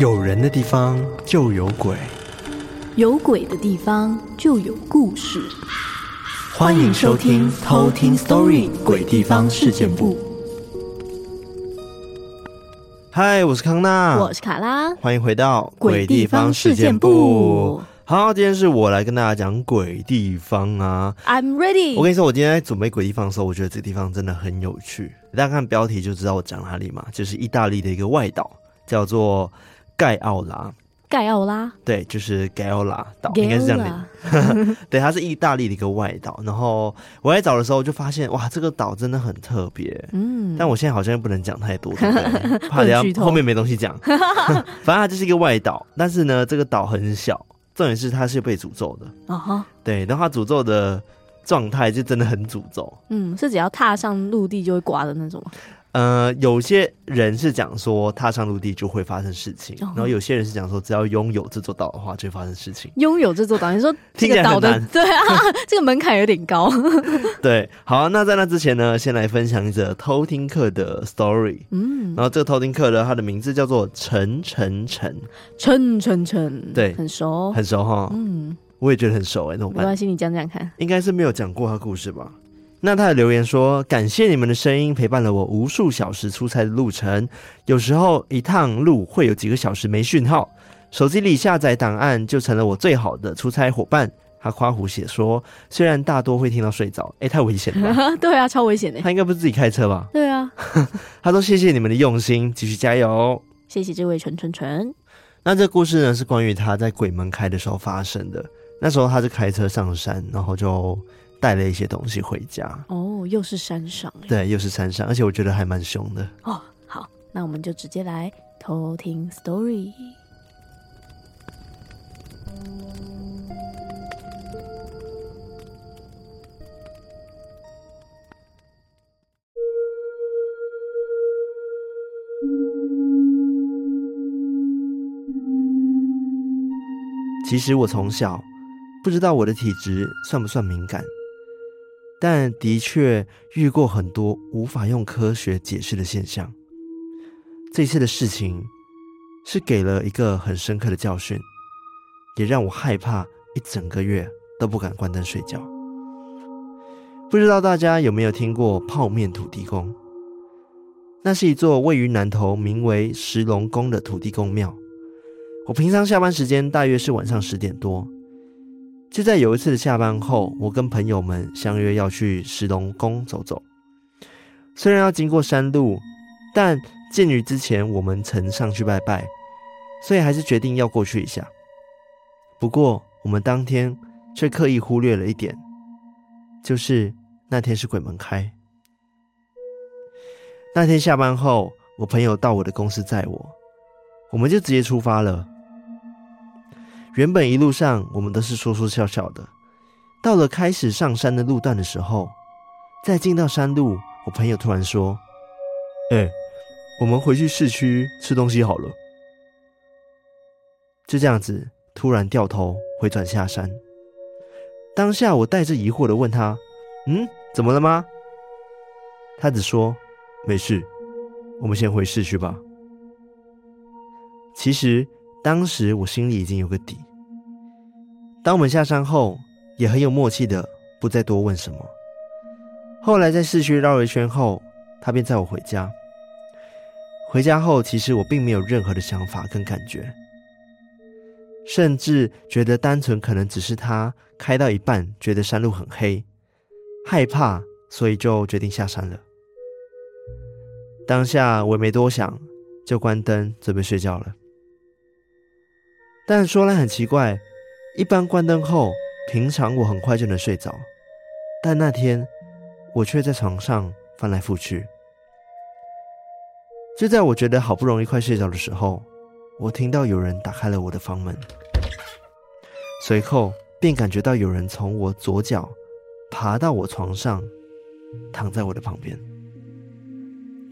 有人的地方就有鬼，有鬼的地方就有故事。欢迎收听《偷听 Story 鬼地方事件部》。嗨，我是康纳，我是卡拉，欢迎回到《鬼地方事件簿》。好，今天是我来跟大家讲鬼地方啊！I'm ready。我跟你说，我今天在准备鬼地方的时候，我觉得这个地方真的很有趣。大家看标题就知道我讲哪里嘛，就是意大利的一个外岛，叫做盖奥拉。盖奥拉，对，就是盖奥拉岛，应该是这样的。对，它是意大利的一个外岛。然后我来找的时候就发现，哇，这个岛真的很特别。嗯，但我现在好像又不能讲太多，对不对？怕等下后面没东西讲。反正它就是一个外岛，但是呢，这个岛很小。重点是他是被诅咒的。啊哈，对，然后它诅咒的状态就真的很诅咒。嗯，是只要踏上陆地就会刮的那种。呃，有些人是讲说踏上陆地就会发生事情，然后有些人是讲说只要拥有这座岛的话就会发生事情。拥有这座岛，你说这个岛的 对啊，这个门槛有点高。对，好，那在那之前呢，先来分享一则偷听课的 story。嗯，然后这个偷听课呢，他的名字叫做陈陈陈陈陈陈，对，很熟，很熟哈。嗯，我也觉得很熟哎，那我没关系，你讲讲看，应该是没有讲过他故事吧。那他的留言说：“感谢你们的声音陪伴了我无数小时出差的路程，有时候一趟路会有几个小时没讯号，手机里下载档案就成了我最好的出差伙伴。”他夸胡写说：“虽然大多会听到睡着，哎、欸，太危险了。”对啊，超危险的。他应该不是自己开车吧？对啊。他说：“谢谢你们的用心，继续加油。”谢谢这位陈陈陈。那这故事呢，是关于他在鬼门开的时候发生的。那时候他是开车上山，然后就。带了一些东西回家哦，又是山上，对，又是山上，而且我觉得还蛮凶的哦。好，那我们就直接来偷听 story。其实我从小不知道我的体质算不算敏感。但的确遇过很多无法用科学解释的现象。这次的事情是给了一个很深刻的教训，也让我害怕一整个月都不敢关灯睡觉。不知道大家有没有听过泡面土地公？那是一座位于南投名为石龙宫的土地公庙。我平常下班时间大约是晚上十点多。就在有一次下班后，我跟朋友们相约要去石龙宫走走。虽然要经过山路，但鉴于之前我们曾上去拜拜，所以还是决定要过去一下。不过我们当天却刻意忽略了一点，就是那天是鬼门开。那天下班后，我朋友到我的公司载我，我们就直接出发了。原本一路上我们都是说说笑笑的，到了开始上山的路段的时候，在进到山路，我朋友突然说：“哎、我们回去市区吃东西好了。”就这样子，突然掉头回转下山。当下我带着疑惑的问他：“嗯，怎么了吗？”他只说：“没事，我们先回市区吧。”其实当时我心里已经有个底。当我们下山后，也很有默契的不再多问什么。后来在市区绕了一圈后，他便载我回家。回家后，其实我并没有任何的想法跟感觉，甚至觉得单纯可能只是他开到一半，觉得山路很黑，害怕，所以就决定下山了。当下我也没多想，就关灯准备睡觉了。但说来很奇怪。一般关灯后，平常我很快就能睡着，但那天我却在床上翻来覆去。就在我觉得好不容易快睡着的时候，我听到有人打开了我的房门，随后便感觉到有人从我左脚爬到我床上，躺在我的旁边。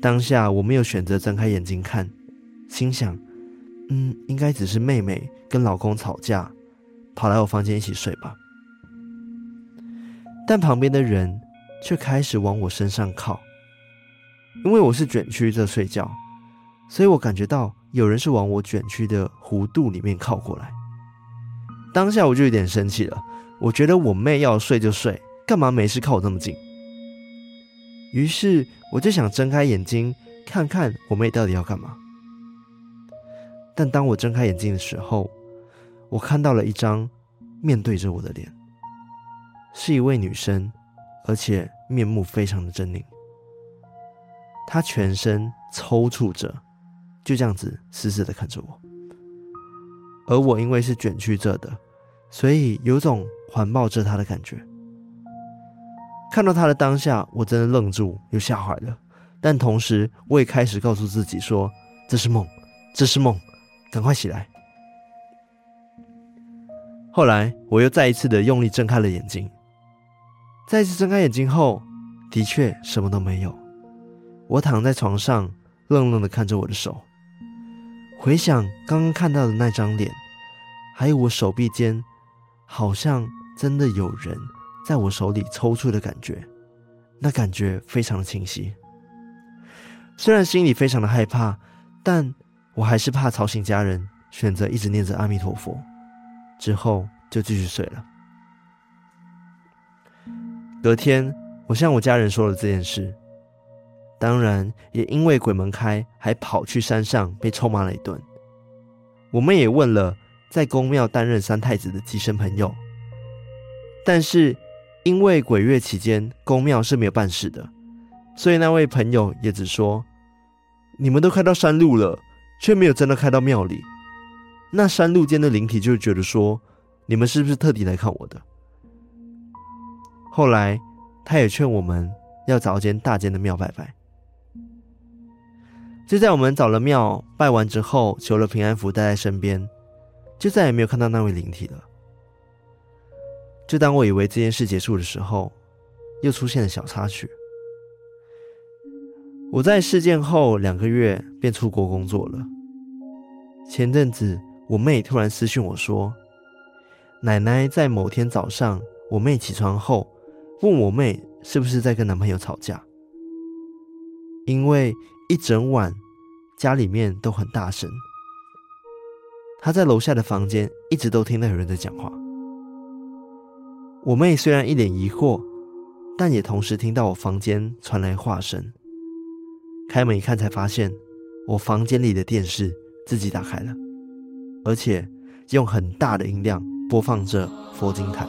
当下我没有选择睁开眼睛看，心想：嗯，应该只是妹妹跟老公吵架。跑来我房间一起睡吧，但旁边的人却开始往我身上靠，因为我是卷曲着睡觉，所以我感觉到有人是往我卷曲的弧度里面靠过来。当下我就有点生气了，我觉得我妹要睡就睡，干嘛没事靠我这么近？于是我就想睁开眼睛看看我妹到底要干嘛。但当我睁开眼睛的时候，我看到了一张面对着我的脸，是一位女生，而且面目非常的狰狞。她全身抽搐着，就这样子死死的看着我。而我因为是卷曲着的，所以有种环抱着她的感觉。看到她的当下，我真的愣住，又吓坏了。但同时，我也开始告诉自己说：“这是梦，这是梦，赶快起来。”后来，我又再一次的用力睁开了眼睛。再一次睁开眼睛后，的确什么都没有。我躺在床上，愣愣的看着我的手，回想刚刚看到的那张脸，还有我手臂间，好像真的有人在我手里抽搐的感觉，那感觉非常的清晰。虽然心里非常的害怕，但我还是怕吵醒家人，选择一直念着阿弥陀佛，之后就继续睡了。隔天，我向我家人说了这件事。当然，也因为鬼门开，还跑去山上被臭骂了一顿。我们也问了在宫庙担任三太子的乩身朋友，但是因为鬼月期间宫庙是没有办事的，所以那位朋友也只说：“你们都开到山路了，却没有真的开到庙里。”那山路间的灵体就觉得说：“你们是不是特地来看我的？”后来，他也劝我们要找间大间的庙拜拜。就在我们找了庙拜完之后，求了平安符带在身边，就再也没有看到那位灵体了。就当我以为这件事结束的时候，又出现了小插曲。我在事件后两个月便出国工作了。前阵子，我妹突然私讯我说，奶奶在某天早上，我妹起床后问我妹是不是在跟男朋友吵架，因为。一整晚，家里面都很大声。她在楼下的房间一直都听到有人在讲话。我妹虽然一脸疑惑，但也同时听到我房间传来话声。开门一看，才发现我房间里的电视自己打开了，而且用很大的音量播放着佛经台。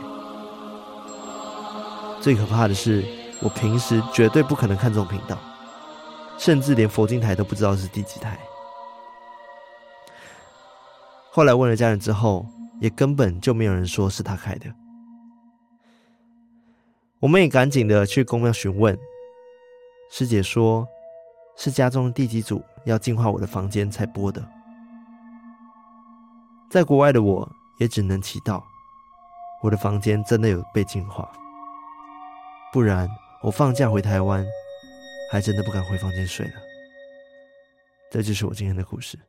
最可怕的是，我平时绝对不可能看这种频道。甚至连佛经台都不知道是第几台。后来问了家人之后，也根本就没有人说是他开的。我们也赶紧的去公庙询问，师姐说是家中的地基主要净化我的房间才播的。在国外的我也只能祈祷，我的房间真的有被净化，不然我放假回台湾。还真的不敢回房间睡了。这就是我今天的故事。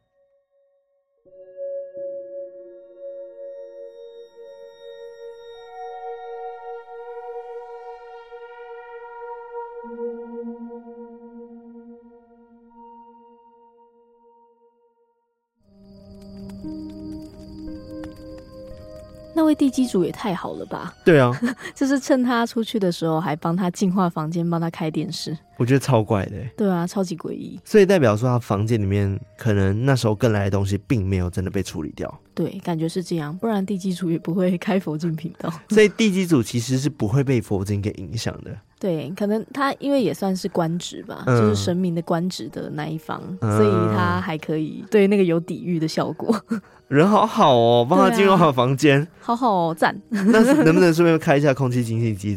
那位地基主也太好了吧？对啊，就是趁他出去的时候，还帮他净化房间，帮他开电视。我觉得超怪的。对啊，超级诡异。所以代表说，他房间里面可能那时候跟来的东西，并没有真的被处理掉。对，感觉是这样，不然地基主也不会开佛经频道。所以地基主其实是不会被佛经给影响的。对，可能他因为也算是官职吧，嗯、就是神明的官职的那一方，嗯、所以他还可以对那个有抵御的效果。人好好哦，帮他进入好房间，好好哦，赞。那能不能顺便开一下空气清新机？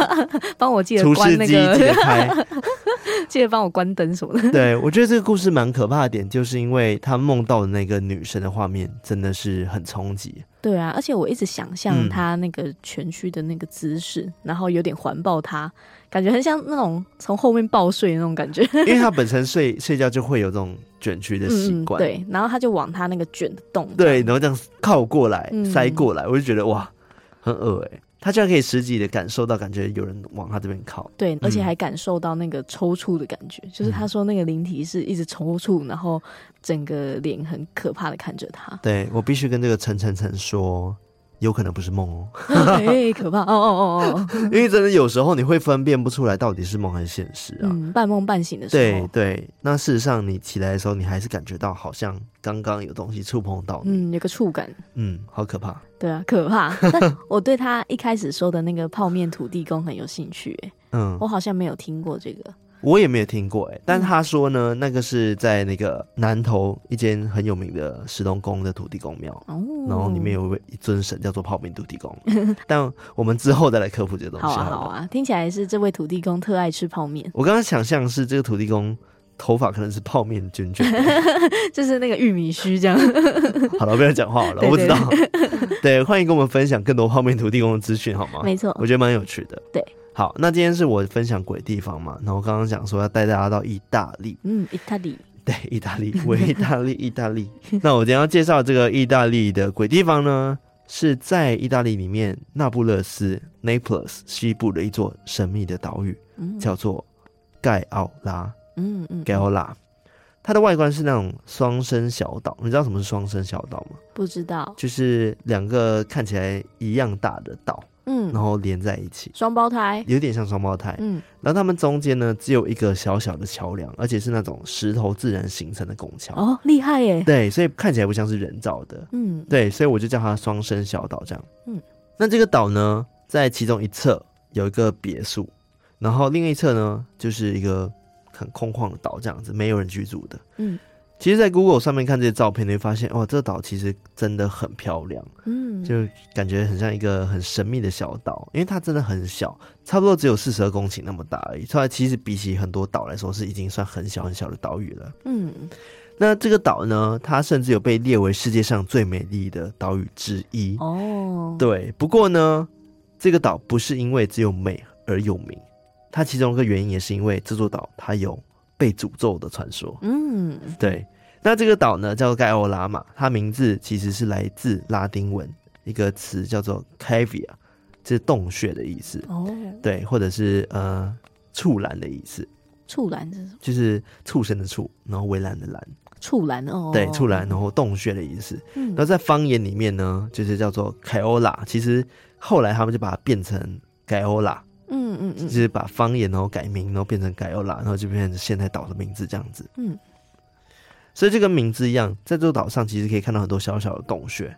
帮我记得关那个，记得开，记得帮我关灯什么的。对，我觉得这个故事蛮可怕的点，就是因为他梦到的那个女神的画面真的是很冲击。对啊，而且我一直想象他那个蜷曲的那个姿势，嗯、然后有点环抱他，感觉很像那种从后面抱睡的那种感觉。因为他 本身睡睡觉就会有这种卷曲的习惯、嗯，对，然后他就往他那个卷的洞，对，然后这样靠过来、嗯、塞过来，我就觉得哇，很恶哎。他居然可以实际的感受到，感觉有人往他这边靠。对，而且还感受到那个抽搐的感觉，嗯、就是他说那个灵体是一直抽搐，然后整个脸很可怕的看着他。对，我必须跟这个陈晨晨说。有可能不是梦哦，哎，可怕哦哦哦哦！因为真的有时候你会分辨不出来到底是梦还是现实啊，嗯，半梦半醒的时候。对对，那事实上你起来的时候，你还是感觉到好像刚刚有东西触碰到你，嗯，有个触感，嗯，好可怕。对啊，可怕。但我对他一开始说的那个泡面土地公很有兴趣，哎，嗯，我好像没有听过这个。我也没有听过哎、欸，但他说呢，嗯、那个是在那个南投一间很有名的石龙宫的土地公庙，哦、然后里面有一位一尊神叫做泡面土地公。但我们之后再来科普这个东西好。好啊，好啊，听起来是这位土地公特爱吃泡面。我刚刚想象是这个土地公头发可能是泡面卷卷，就是那个玉米须这样。好了，不要讲话好了，我不知道。对，欢迎跟我们分享更多泡面土地公的资讯好吗？没错，我觉得蛮有趣的。对。好，那今天是我分享鬼地方嘛，然后刚刚讲说要带大家到意大利，嗯，意大利，对，意大利，维意大利，意大利。那我今天要介绍这个意大利的鬼地方呢，是在意大利里面那不勒斯 （Naples） 西部的一座神秘的岛屿，嗯、叫做盖奥拉，嗯嗯，盖奥拉。它的外观是那种双生小岛，你知道什么是双生小岛吗？不知道，就是两个看起来一样大的岛。嗯，然后连在一起，双胞胎有点像双胞胎。嗯，然后他们中间呢，只有一个小小的桥梁，而且是那种石头自然形成的拱桥。哦，厉害耶！对，所以看起来不像是人造的。嗯，对，所以我就叫它双生小岛这样。嗯，那这个岛呢，在其中一侧有一个别墅，然后另一侧呢，就是一个很空旷的岛，这样子没有人居住的。嗯。其实，在 Google 上面看这些照片，你会发现，哇，这个岛其实真的很漂亮，嗯，就感觉很像一个很神秘的小岛，因为它真的很小，差不多只有四十二公顷那么大而已。所以，其实比起很多岛来说，是已经算很小很小的岛屿了。嗯，那这个岛呢，它甚至有被列为世界上最美丽的岛屿之一。哦，对。不过呢，这个岛不是因为只有美而有名，它其中一个原因也是因为这座岛它有。被诅咒的传说，嗯，对。那这个岛呢，叫做盖欧拉嘛，它名字其实是来自拉丁文一个词，叫做 cavea，这是洞穴的意思。哦，对，或者是呃，畜栏的意思。畜栏是什么？就是畜生的畜，然后围栏的栏。畜栏哦，对，畜栏，然后洞穴的意思。嗯，然后在方言里面呢，就是叫做凯欧拉。其实后来他们就把它变成盖欧拉。嗯嗯嗯，就是把方言然后改名，然后变成盖欧拉，然后就变成现在岛的名字这样子。嗯，所以这个名字一样，在这座岛上其实可以看到很多小小的洞穴，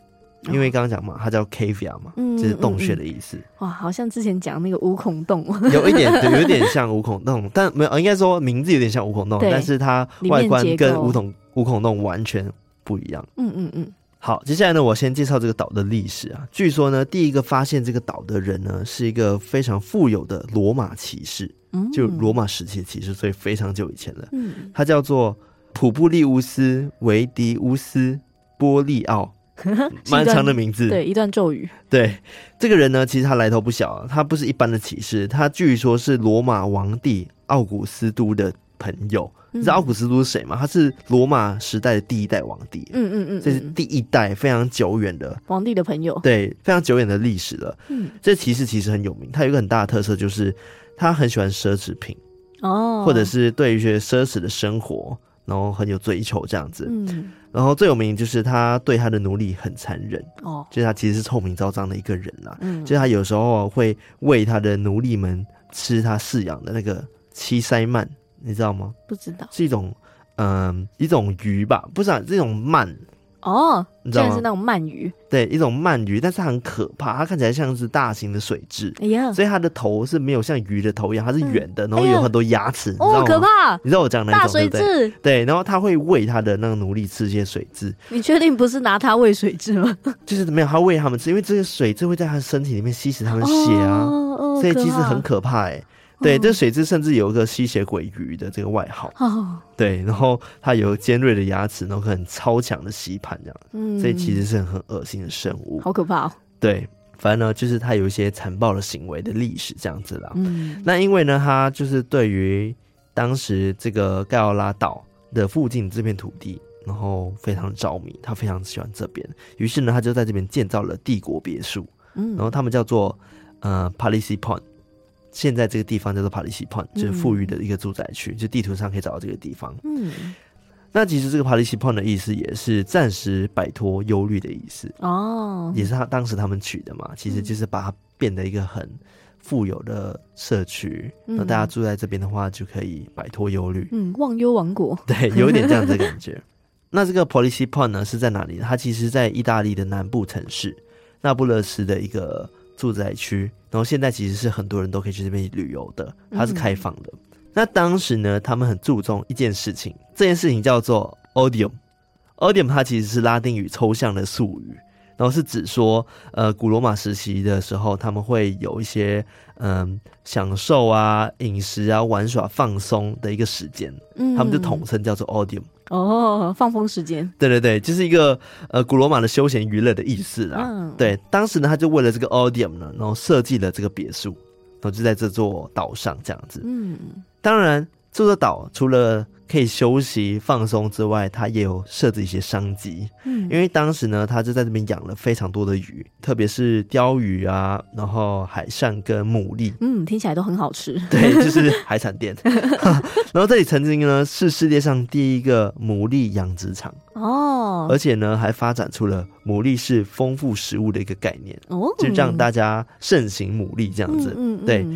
因为刚刚讲嘛，它叫 cavea 嘛，就是洞穴的意思。哇，好像之前讲那个五孔洞，有一点对，有点像五孔洞，但没有，应该说名字有点像五孔洞，但是它外观跟五孔五孔洞完全不一样。嗯嗯嗯。好，接下来呢，我先介绍这个岛的历史啊。据说呢，第一个发现这个岛的人呢，是一个非常富有的罗马骑士，嗯，就罗马时期的骑士，所以非常久以前了。嗯，他叫做普布利乌斯维迪乌斯波利奥，蛮长的名字，对，一段咒语。对，这个人呢，其实他来头不小啊，他不是一般的骑士，他据说是罗马王帝奥古斯都的朋友。你知道奥古斯都是谁吗？他是罗马时代的第一代皇帝。嗯嗯嗯，这是第一代非常久远的皇帝的朋友。对，非常久远的历史了。嗯，这骑士其实很有名，他有一个很大的特色，就是他很喜欢奢侈品哦，或者是对于一些奢侈的生活，然后很有追求这样子。嗯，然后最有名就是他对他的奴隶很残忍哦，就是他其实是臭名昭彰的一个人啦。嗯，就是他有时候会喂他的奴隶们吃他饲养的那个七塞曼。你知道吗？不知道，是一种，嗯、呃，一种鱼吧？不是啊，这种鳗哦，你知道吗？是那种鳗鱼，对，一种鳗鱼，但是它很可怕，它看起来像是大型的水蛭，哎呀，所以它的头是没有像鱼的头一样，它是圆的，嗯、然后有很多牙齿，哦，可怕！你知道我讲哪种大水蛭？对，对，然后它会喂它的那个奴隶吃一些水蛭。你确定不是拿它喂水蛭吗？就是没有，它喂他们吃，因为这些水蛭会在它身体里面吸食它们血啊，哦哦、所以其实很可怕哎、欸。对，这水蛭甚至有一个吸血鬼鱼的这个外号。哦，对，然后它有尖锐的牙齿，然后很超强的吸盘这样。嗯，所以其实是很恶心的生物，好可怕哦。对，反正呢，就是它有一些残暴的行为的历史这样子啦。嗯，那因为呢，他就是对于当时这个盖奥拉岛的附近这片土地，然后非常着迷，他非常喜欢这边，于是呢，他就在这边建造了帝国别墅。嗯，然后他们叫做。呃 Palissy Point，现在这个地方叫做 Palissy Point，就是富裕的一个住宅区，嗯、就地图上可以找到这个地方。嗯，那其实这个 Palissy Point 的意思也是暂时摆脱忧虑的意思哦，也是他当时他们取的嘛，其实就是把它变得一个很富有的社区，那、嗯、大家住在这边的话就可以摆脱忧虑。嗯，忘忧王国，对，有一点这样子的感觉。那这个 Palissy Point 呢是在哪里？它其实在意大利的南部城市那不勒斯的一个住宅区，然后现在其实是很多人都可以去这边旅游的，它是开放的。嗯、那当时呢，他们很注重一件事情，这件事情叫做 odium，odium 它其实是拉丁语抽象的术语，然后是指说，呃，古罗马时期的时候，他们会有一些嗯、呃、享受啊、饮食啊、玩耍、放松的一个时间，嗯，他们就统称叫做 Otium。哦，放风时间，对对对，就是一个呃古罗马的休闲娱乐的意思啦。嗯，对，当时呢，他就为了这个 Odium 呢，然后设计了这个别墅，然后就在这座岛上这样子。嗯，当然这座岛除了可以休息放松之外，它也有设置一些商机。嗯，因为当时呢，他就在这边养了非常多的鱼，特别是鲷鱼啊，然后海扇跟牡蛎。嗯，听起来都很好吃。对，就是海产店。然后这里曾经呢是世界上第一个牡蛎养殖场哦，而且呢还发展出了牡蛎是丰富食物的一个概念哦，就让大家盛行牡蛎这样子。嗯，嗯，嗯，对。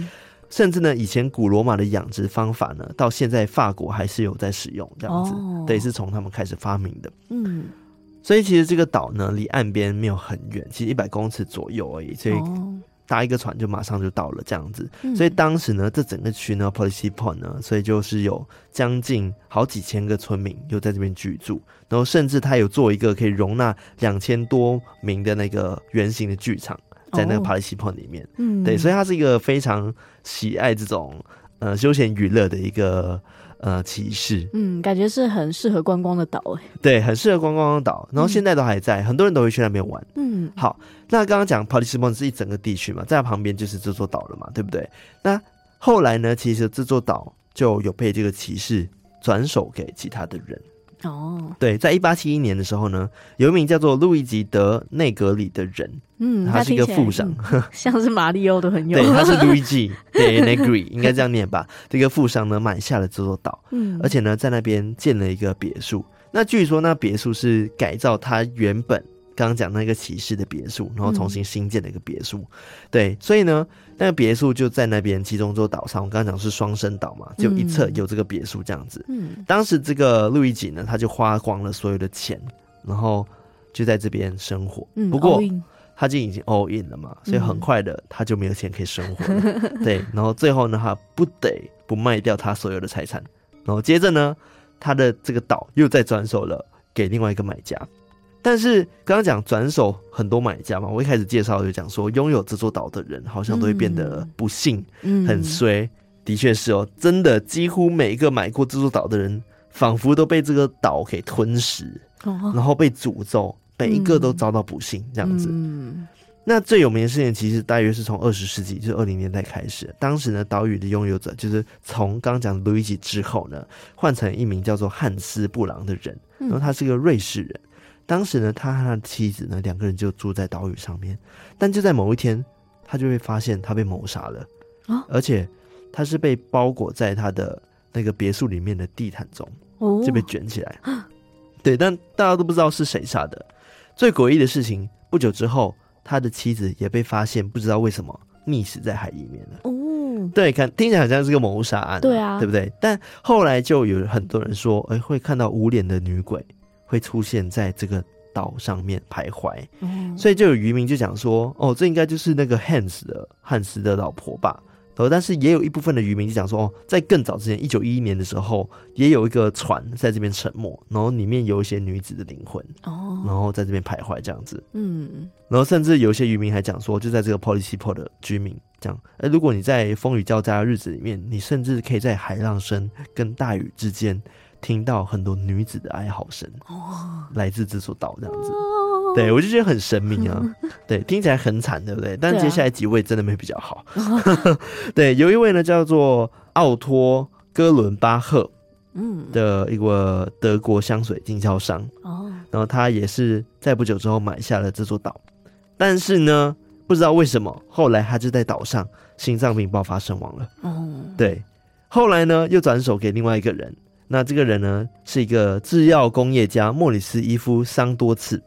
甚至呢，以前古罗马的养殖方法呢，到现在法国还是有在使用这样子，哦、对，是从他们开始发明的。嗯，所以其实这个岛呢，离岸边没有很远，其实一百公尺左右而已，所以搭一个船就马上就到了这样子。哦、所以当时呢，这整个区呢 p o l i c y Point 呢，所以就是有将近好几千个村民又在这边居住，然后甚至他有做一个可以容纳两千多名的那个圆形的剧场。在那个 Palissy Point 里面，哦、嗯，对，所以他是一个非常喜爱这种呃休闲娱乐的一个呃骑士，嗯，感觉是很适合观光的岛诶，对，很适合观光的岛，然后现在都还在，嗯、很多人都会去那边玩，嗯，好，那刚刚讲 Palissy Point 是一整个地区嘛，在它旁边就是这座岛了嘛，对不对？那后来呢，其实这座岛就有被这个骑士转手给其他的人。哦，对，在一八七一年的时候呢，有一名叫做路易吉·德内格里的人，嗯，他是一个富商，嗯、像是马里奥的很有，对，他是路易吉·德内格里，应该这样念吧？这个富商呢，买下了这座岛，嗯，而且呢，在那边建了一个别墅。那据说那别墅是改造他原本。刚刚讲那个骑士的别墅，然后重新新建了一个别墅，嗯、对，所以呢，那个别墅就在那边其中一座岛上。我刚刚讲是双生岛嘛，就一侧有这个别墅这样子。嗯，当时这个路易吉呢，他就花光了所有的钱，然后就在这边生活。嗯，不过他就已经 all in 了嘛，所以很快的他就没有钱可以生活了。嗯、对，然后最后呢，他不得不卖掉他所有的财产，然后接着呢，他的这个岛又再转手了给另外一个买家。但是刚刚讲转手很多买家嘛，我一开始介绍就讲说，拥有这座岛的人好像都会变得不幸，嗯，很衰。嗯、的确是哦，真的几乎每一个买过这座岛的人，仿佛都被这个岛给吞噬，哦、然后被诅咒，每一个都遭到不幸这样子。嗯，那最有名的事情其实大约是从二十世纪，就是二零年代开始，当时呢，岛屿的拥有者就是从刚刚讲的路易吉之后呢，换成一名叫做汉斯布朗的人，然后他是个瑞士人。当时呢，他和他的妻子呢，两个人就住在岛屿上面。但就在某一天，他就会发现他被谋杀了啊！而且他是被包裹在他的那个别墅里面的地毯中，就被卷起来。哦、对，但大家都不知道是谁杀的。最诡异的事情，不久之后，他的妻子也被发现，不知道为什么溺死在海里面了。哦，对，看听起来好像是个谋杀案，对啊，对不对？但后来就有很多人说，哎，会看到无脸的女鬼。会出现在这个岛上面徘徊，嗯、所以就有渔民就讲说，哦，这应该就是那个汉斯的汉斯的老婆吧。但是也有一部分的渔民就讲说，哦，在更早之前，一九一一年的时候，也有一个船在这边沉没，然后里面有一些女子的灵魂，哦，然后在这边徘徊这样子，嗯，然后甚至有些渔民还讲说，就在这个 Palissy Point 的居民讲，哎，如果你在风雨交加的日子里面，你甚至可以在海浪声跟大雨之间。听到很多女子的哀嚎声，哦，来自这座岛这样子，哦、对我就觉得很神秘啊，对，听起来很惨，对不对？但接下来几位真的没比较好，对，有一位呢叫做奥托哥伦巴赫，嗯，的一个德国香水经销商，哦，然后他也是在不久之后买下了这座岛，但是呢，不知道为什么，后来他就在岛上心脏病爆发身亡了。哦，对，后来呢又转手给另外一个人，那这个人呢是一个制药工业家莫里斯伊夫桑多次。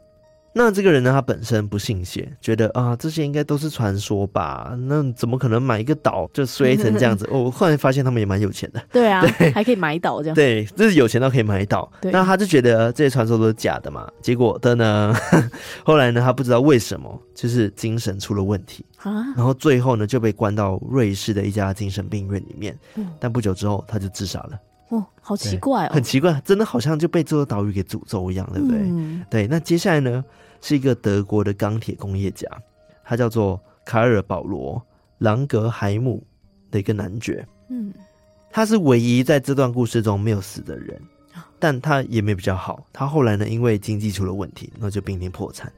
那这个人呢，他本身不信邪，觉得啊，这些应该都是传说吧？那怎么可能买一个岛就衰成这样子？哦，我后来发现他们也蛮有钱的。对啊，对，还可以买岛这样。对，就是有钱到可以买岛。那他就觉得这些传说都是假的嘛。结果的呢，后来呢，他不知道为什么，就是精神出了问题啊。然后最后呢，就被关到瑞士的一家精神病院里面。嗯。但不久之后，他就自杀了。哦，好奇怪哦，很奇怪，真的好像就被这座岛屿给诅咒一样，对不对？嗯。对，那接下来呢，是一个德国的钢铁工业家，他叫做卡尔保罗朗格海姆的一个男爵。嗯，他是唯一在这段故事中没有死的人，但他也没比较好。他后来呢，因为经济出了问题，那就濒临破产。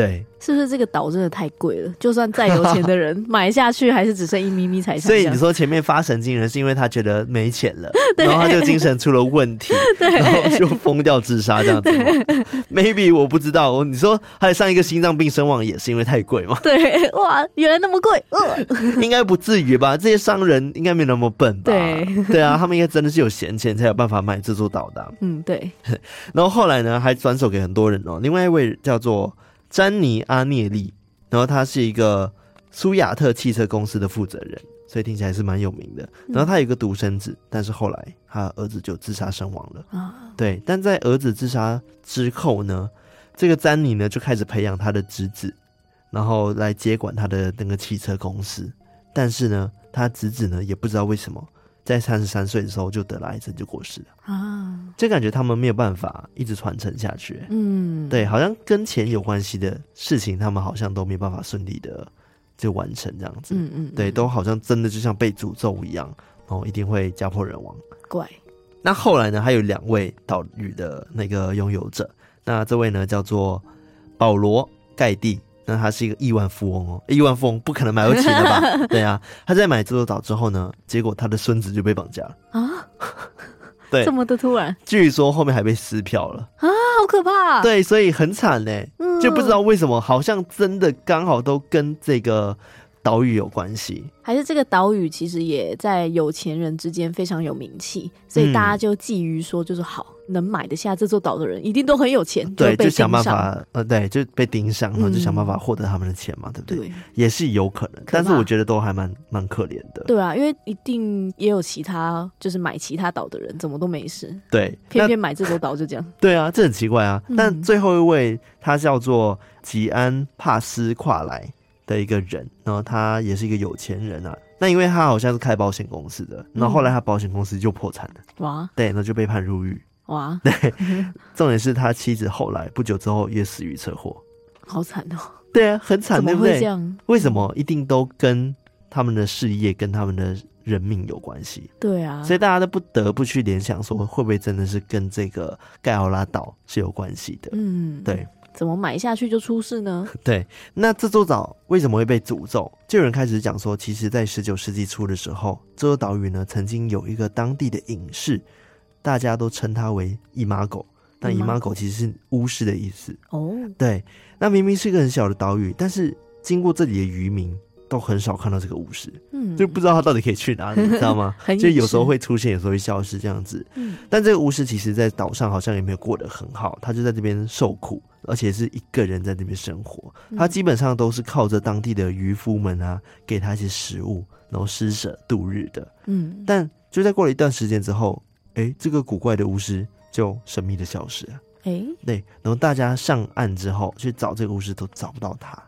对，是不是这个岛真的太贵了？就算再有钱的人买下去，还是只剩一咪咪财产。所以你说前面发神经人是因为他觉得没钱了，然后他就精神出了问题，然后就疯掉自杀这样子吗？Maybe 我不知道。你说还有上一个心脏病身亡也是因为太贵吗？对，哇，原来那么贵，呃，应该不至于吧？这些商人应该没那么笨吧？对，对啊，他们应该真的是有闲钱才有办法买这座岛的啊。嗯，对。然后后来呢，还转手给很多人哦。另外一位叫做。詹妮阿涅利，然后他是一个苏亚特汽车公司的负责人，所以听起来是蛮有名的。然后他有一个独生子，但是后来他儿子就自杀身亡了。啊，对。但在儿子自杀之后呢，这个詹妮呢就开始培养他的侄子，然后来接管他的那个汽车公司。但是呢，他侄子呢也不知道为什么。在三十三岁的时候就得了癌症，就过世了啊！就感觉他们没有办法一直传承下去。嗯，对，好像跟钱有关系的事情，他们好像都没有办法顺利的就完成这样子。嗯嗯，对，都好像真的就像被诅咒一样，然后一定会家破人亡。怪。那后来呢？还有两位岛屿的那个拥有者，那这位呢叫做保罗盖蒂。那他是一个亿万富翁哦，亿万富翁不可能买不起的吧？对啊，他在买这座岛之后呢，结果他的孙子就被绑架了啊！对，这么的突然，据说后面还被撕票了啊，好可怕！对，所以很惨嘞，嗯，就不知道为什么，好像真的刚好都跟这个。岛屿有关系，还是这个岛屿其实也在有钱人之间非常有名气，所以大家就觊觎说，就是好能买得下这座岛的人一定都很有钱，对，就想办法呃，对，就被盯上，然后就想办法获得他们的钱嘛，对不对？对，也是有可能，但是我觉得都还蛮蛮可怜的。对啊，因为一定也有其他就是买其他岛的人，怎么都没事，对，偏偏买这座岛就这样。对啊，这很奇怪啊。但最后一位他叫做吉安帕斯跨莱。的一个人，然后他也是一个有钱人啊。那因为他好像是开保险公司的，然后后来他保险公司就破产了。哇！对，那就被判入狱。哇！对，重点是他妻子后来不久之后也死于车祸。好惨哦！对啊，很惨，对不对？为什么一定都跟他们的事业跟他们的人命有关系？对啊，所以大家都不得不去联想说，会不会真的是跟这个盖奥拉岛是有关系的？嗯，对。怎么买下去就出事呢？对，那这座岛为什么会被诅咒？就有人开始讲说，其实，在十九世纪初的时候，这座岛屿呢，曾经有一个当地的隐士，大家都称他为姨妈狗。那姨妈狗其实是巫师的意思。哦，对，那明明是一个很小的岛屿，但是经过这里的渔民。都很少看到这个巫师，嗯，就不知道他到底可以去哪里，你知道吗？就有时候会出现，有时候会消失这样子。嗯，但这个巫师其实，在岛上好像也没有过得很好，他就在这边受苦，而且是一个人在这边生活。他基本上都是靠着当地的渔夫们啊，给他一些食物，然后施舍度日的。嗯，但就在过了一段时间之后，哎、欸，这个古怪的巫师就神秘的消失了。哎、欸，对，然后大家上岸之后去找这个巫师，都找不到他。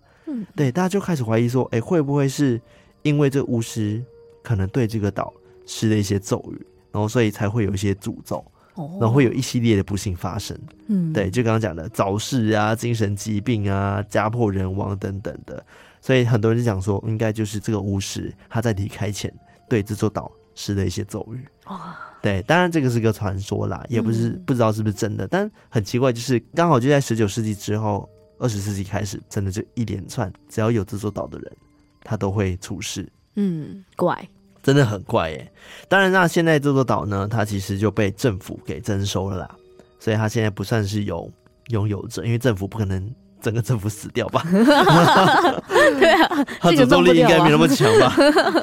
对，大家就开始怀疑说，哎，会不会是因为这巫师可能对这个岛施了一些咒语，然后所以才会有一些诅咒，然后会有一系列的不幸发生。嗯，对，就刚刚讲的早逝啊、精神疾病啊、家破人亡等等的，所以很多人就讲说，应该就是这个巫师他在离开前对这座岛施了一些咒语。哇，对，当然这个是个传说啦，也不是不知道是不是真的，但很奇怪，就是刚好就在十九世纪之后。二十世纪开始，真的就一连串，只要有这座岛的人，他都会出事。嗯，怪，真的很怪耶。当然，那现在这座岛呢，它其实就被政府给征收了啦，所以它现在不算是有拥有者，因为政府不可能整个政府死掉吧？对啊，他诅咒力应该没那么强吧？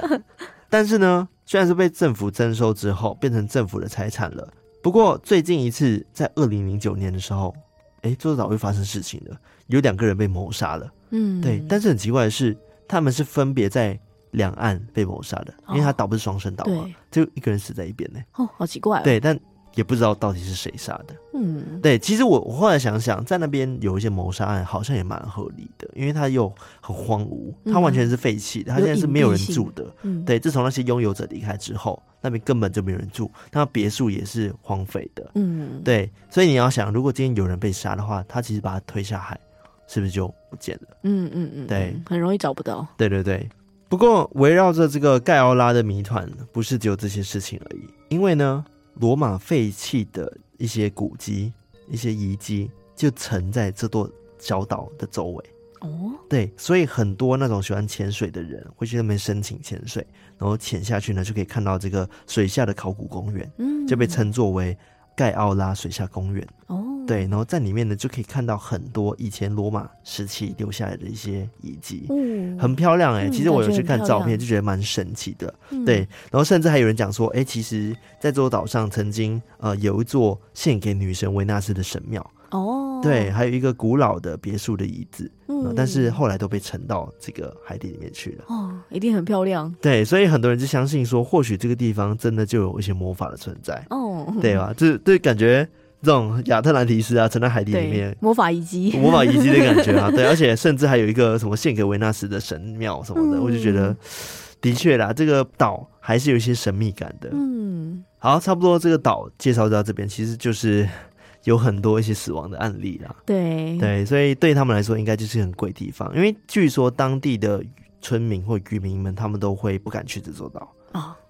但是呢，虽然是被政府征收之后变成政府的财产了，不过最近一次在二零零九年的时候，哎，这座岛会发生事情了，有两个人被谋杀了。嗯，对。但是很奇怪的是，他们是分别在两岸被谋杀的，因为他岛不是双生岛嘛，就一个人死在一边呢。哦，好奇怪。对，但。也不知道到底是谁杀的。嗯，对，其实我我后来想想，在那边有一些谋杀案，好像也蛮合理的，因为它又很荒芜，它完全是废弃的，它现在是没有人住的。嗯，对，自从那些拥有者离开之后，那边根本就没有人住，那别墅也是荒废的。嗯，对，所以你要想，如果今天有人被杀的话，他其实把他推下海，是不是就不见了？嗯嗯嗯，对，很容易找不到。对对对，不过围绕着这个盖奥拉的谜团，不是只有这些事情而已，因为呢。罗马废弃的一些古迹、一些遗迹，就沉在这座小岛的周围。哦，对，所以很多那种喜欢潜水的人会去那边申请潜水，然后潜下去呢，就可以看到这个水下的考古公园。嗯，就被称作为盖奥拉水下公园。哦。对，然后在里面呢，就可以看到很多以前罗马时期留下来的一些遗迹，嗯，很漂亮哎、欸。其实我有去看照片，就觉得蛮神奇的。嗯、对，然后甚至还有人讲说，哎，其实在这座岛上曾经呃有一座献给女神维纳斯的神庙。哦，对，还有一个古老的别墅的遗址，嗯，但是后来都被沉到这个海底里面去了。哦，一定很漂亮。对，所以很多人就相信说，或许这个地方真的就有一些魔法的存在。哦，对吧？这对感觉。这种亚特兰提斯啊，沉在海底里面，魔法遗迹，魔法遗迹的感觉啊，对，而且甚至还有一个什么献给维纳斯的神庙什么的，嗯、我就觉得的确啦，这个岛还是有一些神秘感的。嗯，好，差不多这个岛介绍到这边，其实就是有很多一些死亡的案例啦。对。对，所以对他们来说，应该就是很贵地方，因为据说当地的村民或渔民们，他们都会不敢去这座岛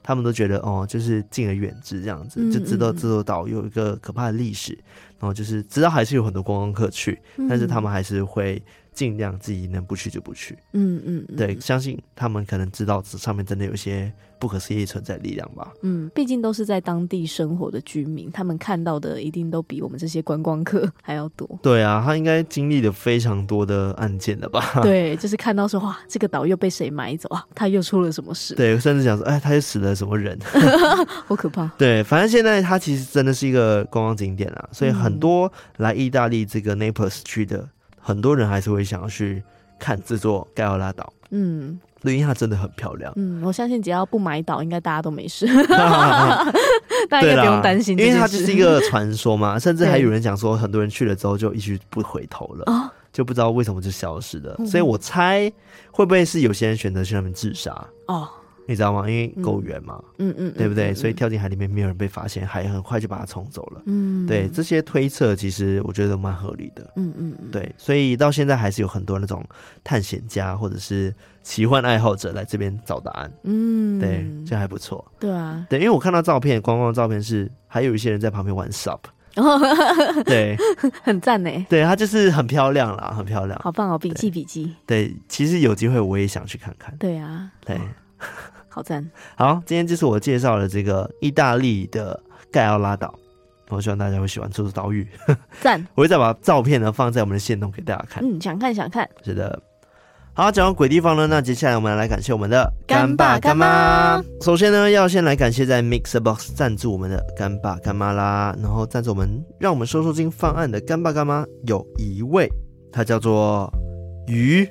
他们都觉得哦，就是敬而远之这样子，就知道这座岛有一个可怕的历史，然后就是知道还是有很多观光客去，但是他们还是会。尽量自己能不去就不去。嗯嗯，对，相信他们可能知道这上面真的有一些不可思议存在力量吧。嗯，毕竟都是在当地生活的居民，他们看到的一定都比我们这些观光客还要多。对啊，他应该经历了非常多的案件了吧？对，就是看到说哇，这个岛又被谁买走啊？他又出了什么事？对，甚至想说，哎，他又死了什么人？好可怕。对，反正现在他其实真的是一个观光景点啊，所以很多来意大利这个 Naples 去的。很多人还是会想要去看这座盖奥拉岛，嗯，因为它真的很漂亮。嗯，我相信只要不买岛，应该大家都没事，大家应该不用担心，因为它就是一个传说嘛。甚至还有人讲说，很多人去了之后就一去不回头了，对就不知道为什么就消失了。嗯、所以我猜会不会是有些人选择去那边自杀？哦。你知道吗？因为够远嘛，嗯嗯，对不对？所以跳进海里面，没有人被发现，海很快就把它冲走了。嗯，对，这些推测其实我觉得蛮合理的。嗯嗯，对，所以到现在还是有很多那种探险家或者是奇幻爱好者来这边找答案。嗯，对，这还不错。对啊，对，因为我看到照片，观光照片是还有一些人在旁边玩 SUP。对，很赞呢。对，它就是很漂亮啦，很漂亮，好棒哦！笔记笔记。对，其实有机会我也想去看看。对啊，对。好赞！好，今天就是我介绍的这个意大利的盖奥拉岛，我希望大家会喜欢这座岛屿。赞！我会再把照片呢放在我们的线动给大家看。嗯，想看想看。是的。好，讲完鬼地方呢，那接下来我们来感谢我们的干爸干妈。首先呢，要先来感谢在 MixerBox 赞助我们的干爸干妈啦。然后赞助我们，让我们收收金方案的干爸干妈有一位，他叫做鱼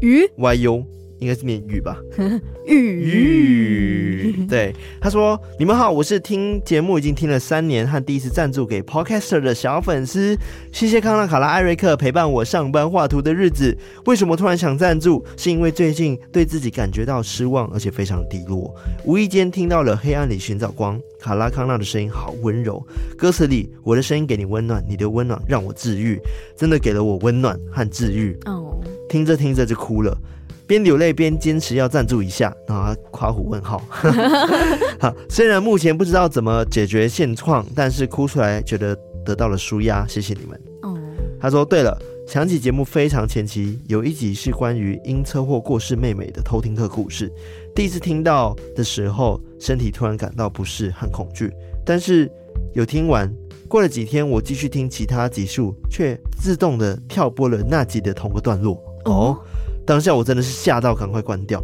鱼 YU。应该是念玉吧，玉玉。对，他说：“你们好，我是听节目已经听了三年，和第一次赞助给 Podcaster 的小粉丝。谢谢康纳、卡拉、艾瑞克陪伴我上班画图的日子。为什么突然想赞助？是因为最近对自己感觉到失望，而且非常低落。无意间听到了《黑暗里寻找光》，卡拉康纳的声音好温柔，歌词里我的声音给你温暖，你的温暖让我治愈，真的给了我温暖和治愈。哦，听着听着就哭了。”边流泪边坚持要赞助一下，然后夸虎问号。好，虽然目前不知道怎么解决现况，但是哭出来觉得得到了舒压，谢谢你们。哦，他说对了，想起节目非常前期，有一集是关于因车祸过世妹妹的偷听课故事。第一次听到的时候，身体突然感到不适和恐惧，但是有听完过了几天，我继续听其他集数，却自动的跳播了那集的同个段落。哦，当下我真的是吓到，赶快关掉。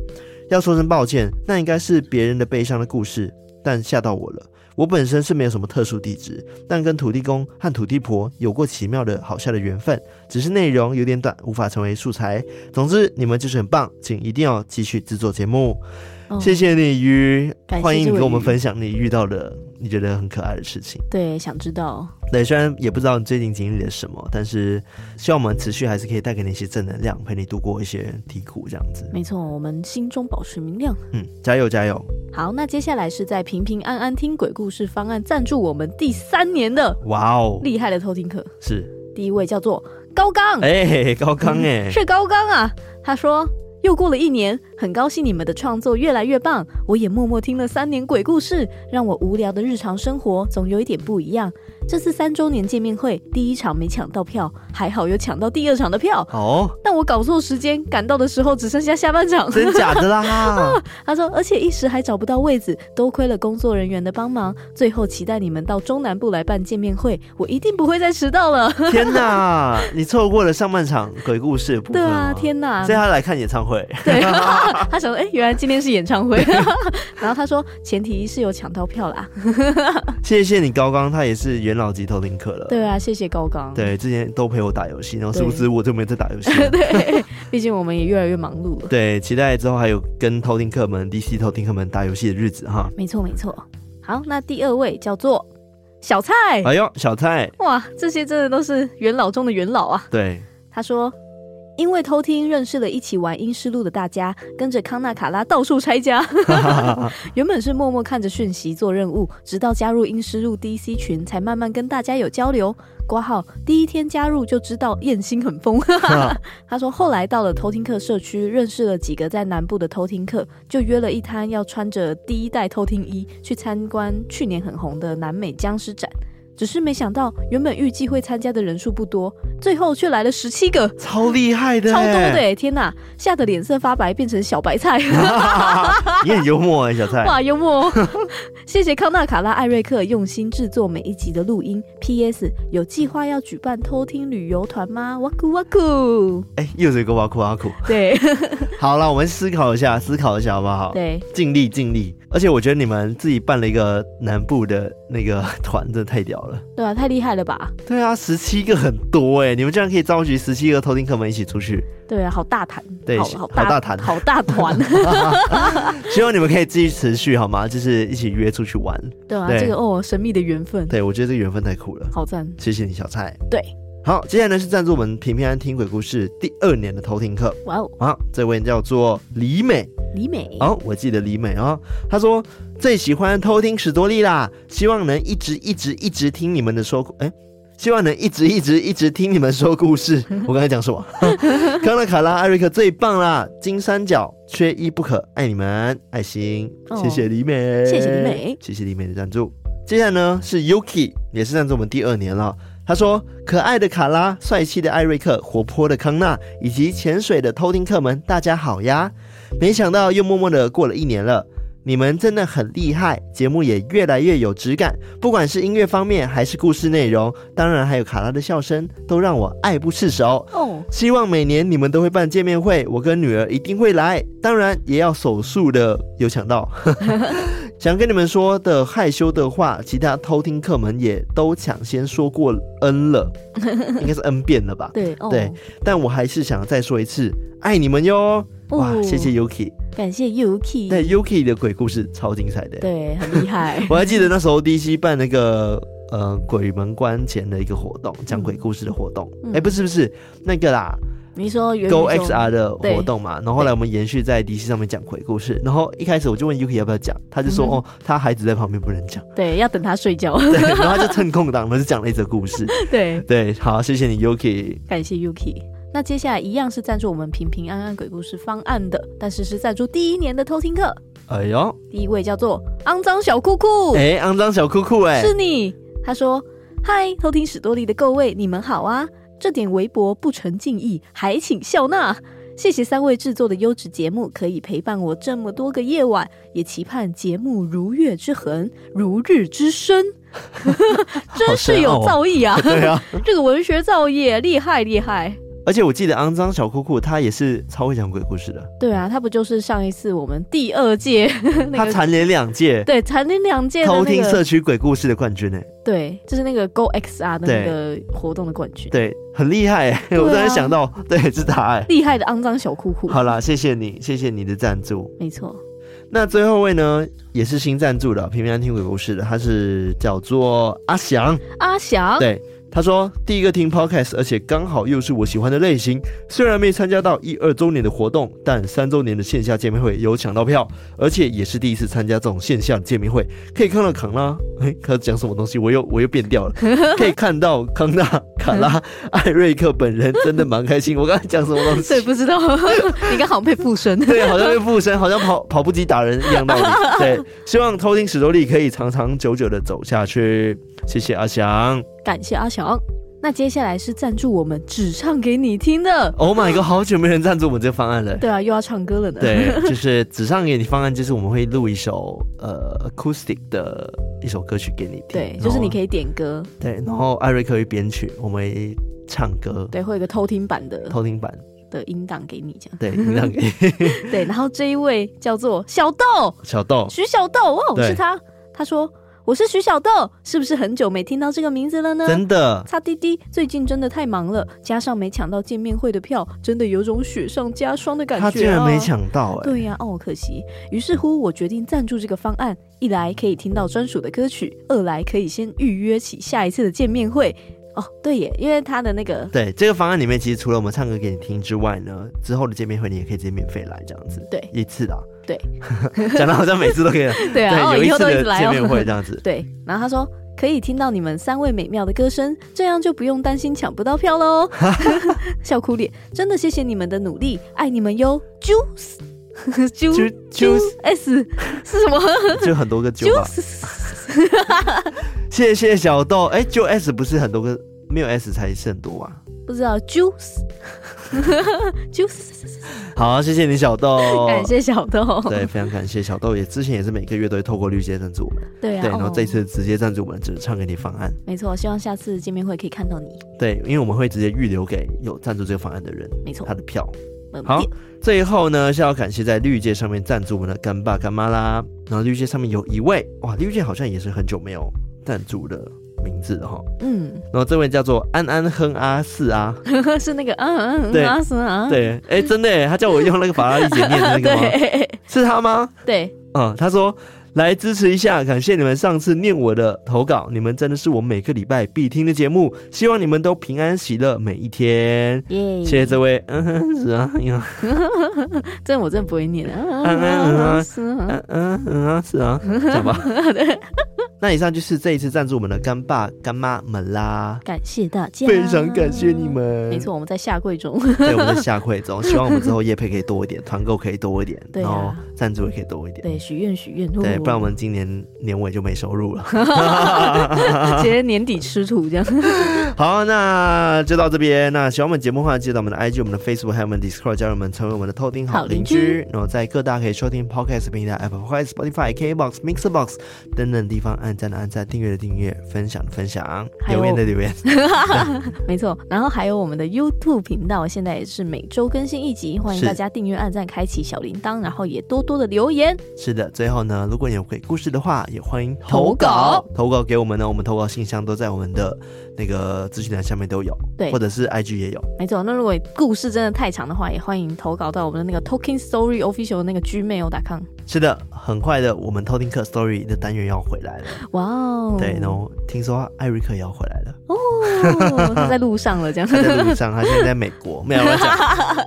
要说声抱歉，那应该是别人的悲伤的故事，但吓到我了。我本身是没有什么特殊地址，但跟土地公和土地婆有过奇妙的好笑的缘分，只是内容有点短，无法成为素材。总之，你们就是很棒，请一定要继续制作节目。哦、谢谢你鱼，欢迎你跟我们分享你遇到的你觉得很可爱的事情。对，想知道。对，虽然也不知道你最近经历了什么，但是希望我们持续还是可以带给你一些正能量，陪你度过一些低谷，这样子。没错，我们心中保持明亮。嗯，加油加油。好，那接下来是在平平安安听鬼故事方案赞助我们第三年的，哇哦，厉害的偷听客是第一位叫做高刚，哎、欸，高刚哎、嗯，是高刚啊，他说。又过了一年，很高兴你们的创作越来越棒。我也默默听了三年鬼故事，让我无聊的日常生活总有一点不一样。这次三周年见面会第一场没抢到票，还好有抢到第二场的票。哦，但我搞错时间，赶到的时候只剩下下半场。真假的啦？啊，他说，而且一时还找不到位子，多亏了工作人员的帮忙。最后期待你们到中南部来办见面会，我一定不会再迟到了。天哪，你错过了上半场鬼故事部分。对啊，天哪！所以他来看演唱会。对，他想说，哎、欸，原来今天是演唱会。然后他说，前提是有抢到票啦。谢谢你，高刚，他也是元老级偷听客了。对啊，谢谢高刚。对，之前都陪我打游戏，然后殊不知我就没在打游戏。对，毕竟我们也越来越忙碌了。对，期待之后还有跟偷听客们、DC 偷听客们打游戏的日子哈。没错，没错。好，那第二位叫做小蔡。哎呦，小蔡！哇，这些真的都是元老中的元老啊。对，他说。因为偷听认识了一起玩阴尸路的大家，跟着康纳卡拉到处拆家。原本是默默看着讯息做任务，直到加入阴尸路 DC 群，才慢慢跟大家有交流。挂号第一天加入就知道燕心很疯。他说后来到了偷听客社区，认识了几个在南部的偷听客，就约了一摊要穿着第一代偷听衣去参观去年很红的南美僵尸展。只是没想到，原本预计会参加的人数不多，最后却来了十七个，超厉害的，超多的！天哪，吓得脸色发白，变成小白菜。你很幽默哎，小蔡。哇，幽默！谢谢康纳、卡拉、艾瑞克用心制作每一集的录音。P.S. 有计划要举办偷听旅游团吗？哇酷哇酷！哎，又是一个哇酷哇酷。对，好了，我们思考一下，思考一下好不好？对，尽力尽力。而且我觉得你们自己办了一个南部的那个团，真的太屌了。对啊，太厉害了吧？对啊，十七个很多哎，你们竟然可以召集十七个偷听客们一起出去。对啊，好大团，对，好，好大团，好大团。希望你们可以继续持续好吗？就是一起约出去玩。对啊，对这个哦，神秘的缘分。对，我觉得这个缘分太酷了，好赞。谢谢你，小蔡。对，好，接下来呢是赞助我们平平安听鬼故事第二年的偷听客。哇哦，好，这位叫做李美。李美，哦，我记得李美啊、哦，她说最喜欢偷听史多利啦，希望能一直一直一直听你们的说，哎，希望能一直一直一直听你们说故事。我刚才讲什么？康纳、卡拉、艾瑞克最棒啦，金三角缺一不可，爱你们，爱心，哦、谢谢李美，谢谢李美，谢谢李美的赞助。接下来呢是 Yuki，也是赞助我们第二年了。他说：“可爱的卡拉，帅气的艾瑞克，活泼的康纳，以及潜水的偷听客们，大家好呀！没想到又默默的过了一年了，你们真的很厉害，节目也越来越有质感。不管是音乐方面，还是故事内容，当然还有卡拉的笑声，都让我爱不释手。哦，希望每年你们都会办见面会，我跟女儿一定会来，当然也要手速的有抢到。”想跟你们说的害羞的话，其他偷听客们也都抢先说过 N 了，应该是 N 遍了吧？对，哦、对，但我还是想再说一次，爱你们哟！哦、哇，谢谢 Yuki，感谢 Yuki，对 Yuki 的鬼故事超精彩的，对，很厉害。我还记得那时候 DC 办那个呃鬼门关前的一个活动，讲鬼故事的活动，哎、嗯，欸、不是不是那个啦。你说 Go XR 的活动嘛，然后后来我们延续在 DC 上面讲鬼故事，然后一开始我就问 Yuki 要不要讲，他就说、嗯、哦，他孩子在旁边不能讲，对，要等他睡觉，对，然后他就趁空档，然后就讲了一则故事，对。对，好，谢谢你 Yuki，感谢 Yuki。那接下来一样是赞助我们平平安安鬼故事方案的，但是是赞助第一年的偷听客，哎呦，第一位叫做肮脏小酷酷，哎，肮脏小酷酷，哎，是你，他说，嗨，偷听史多利的各位，你们好啊。这点微薄不成敬意，还请笑纳。谢谢三位制作的优质节目，可以陪伴我这么多个夜晚，也期盼节目如月之恒，如日之升。真是有造诣啊！对啊，这个文学造诣厉害厉害。而且我记得肮脏小酷酷他也是超会讲鬼故事的。对啊，他不就是上一次我们第二届，他蝉联两届，对，蝉联两届偷听社区鬼故事的冠军呢。对，就是那个 Go XR 的那个活动的冠军。对，很厉害。我突然想到，对，是他哎，厉害的肮脏小酷酷。好啦，谢谢你，谢谢你的赞助。没错。那最后一位呢，也是新赞助的，平平安听鬼故事的，他是叫做阿翔。阿翔，对。他说：“第一个听 podcast，而且刚好又是我喜欢的类型。虽然没参加到一二周年的活动，但三周年的线下见面会有抢到票，而且也是第一次参加这种线下见面会，可以看到康拉。哎，他讲什么东西？我又我又变掉了。可以看到康纳、卡拉、艾瑞克本人，真的蛮开心。我刚才讲什么东西？对，不知道。你刚好被附身。对，好像被附身，好像跑跑步机打人一样道理。对，希望偷听史多利可以长长久久的走下去。谢谢阿翔。”感谢阿翔，那接下来是赞助我们只唱给你听的。Oh my god，好久没人赞助我们这个方案了。对啊，又要唱歌了呢。对，就是只唱给你方案，就是我们会录一首呃 acoustic 的一首歌曲给你听。对，就是你可以点歌。对，然后艾瑞克会编曲，我们会唱歌。对，会有一个偷听版的偷听版的音档给你，这样。对，音档给你。对，然后这一位叫做小豆，小豆，徐小豆哦，是他，他说。我是徐小豆，是不是很久没听到这个名字了呢？真的，擦滴滴，最近真的太忙了，加上没抢到见面会的票，真的有种雪上加霜的感觉啊。他竟然没抢到欸，对呀，哦，可惜。于是乎，我决定赞助这个方案，一来可以听到专属的歌曲，二来可以先预约起下一次的见面会。哦，对耶，因为他的那个对这个方案里面，其实除了我们唱歌给你听之外呢，之后的见面会你也可以直接免费来这样子，对，一次的，对，讲的好像每次都可以，对啊，对，有一次的见面会这样子，对，然后他说可以听到你们三位美妙的歌声，这样就不用担心抢不到票喽，笑哭脸，真的谢谢你们的努力，爱你们哟，Juice，Juice Juice S 是什么？就很多个 Juice。谢谢小豆，哎、欸，就 S 不是很多个，没有 S 才是很多啊？不知道，Juice，Juice，好，谢谢你小豆，感谢小豆，对，非常感谢小豆，也之前也是每个月都会透过绿界赞助我们，对啊，对，然后这次直接赞助我们，只是唱给你方案，没错，希望下次见面会可以看到你，对，因为我们会直接预留给有赞助这个方案的人，没错，他的票。好，最后呢是要感谢在绿界上面赞助我们的干爸干妈啦。然后绿界上面有一位哇，绿界好像也是很久没有赞助的名字哈。嗯，然后这位叫做安安哼阿四啊，是那个嗯嗯哼阿四啊。对，哎、欸，真的，他叫我用那个法拉利姐念的那个吗？是他吗？对，嗯，他说。来支持一下，感谢你们上次念我的投稿，你们真的是我每个礼拜必听的节目，希望你们都平安喜乐每一天。Yeah. 谢谢这位，嗯哼，是啊，这我真的不会念，嗯嗯嗯嗯嗯嗯是啊，讲吧。那以上就是这一次赞助我们的干爸干妈们啦，感谢大家，非常感谢你们。没错，我们在下跪中，对，我们在下跪中，希望我们之后业配可以多一点，团购可以多一点，对啊、然后赞助也可以多一点，对，许愿许愿，对，不然我们今年年尾就没收入了，直接年底吃土这样。好，那就到这边。那喜欢我们节目的话，记得我们的 IG、我们的 Facebook 还有我们 Discord，加入我们成为我们的偷听好邻居。然后在各大可以收听 Podcast 平台，Apple Podcast、Spotify、KBox、Mixerbox 等等地方。按赞的按赞，订阅的订阅，分享的分享，留言的留言。没错，然后还有我们的 YouTube 频道，现在也是每周更新一集，欢迎大家订阅、按赞、开启小铃铛，然后也多多的留言。是的，最后呢，如果你有鬼故事的话，也欢迎投稿，投稿给我们呢，我们投稿信箱都在我们的那个资讯栏下面都有，对，或者是 IG 也有。没错，那如果故事真的太长的话，也欢迎投稿到我们的那个 Talking Story Official 的那个 Gmail.com。是的，很快的，我们偷听客 Story 的单元要回来了。哇哦！对，然后听说艾瑞克也要回来了哦，他在路上了，这样。他在路上，他现在在美国，没有乱讲。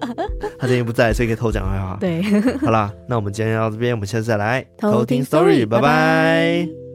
他今天不在，所以可以偷讲坏话。对，好啦，那我们今天到这边，我们下次再来偷听 Story，拜拜。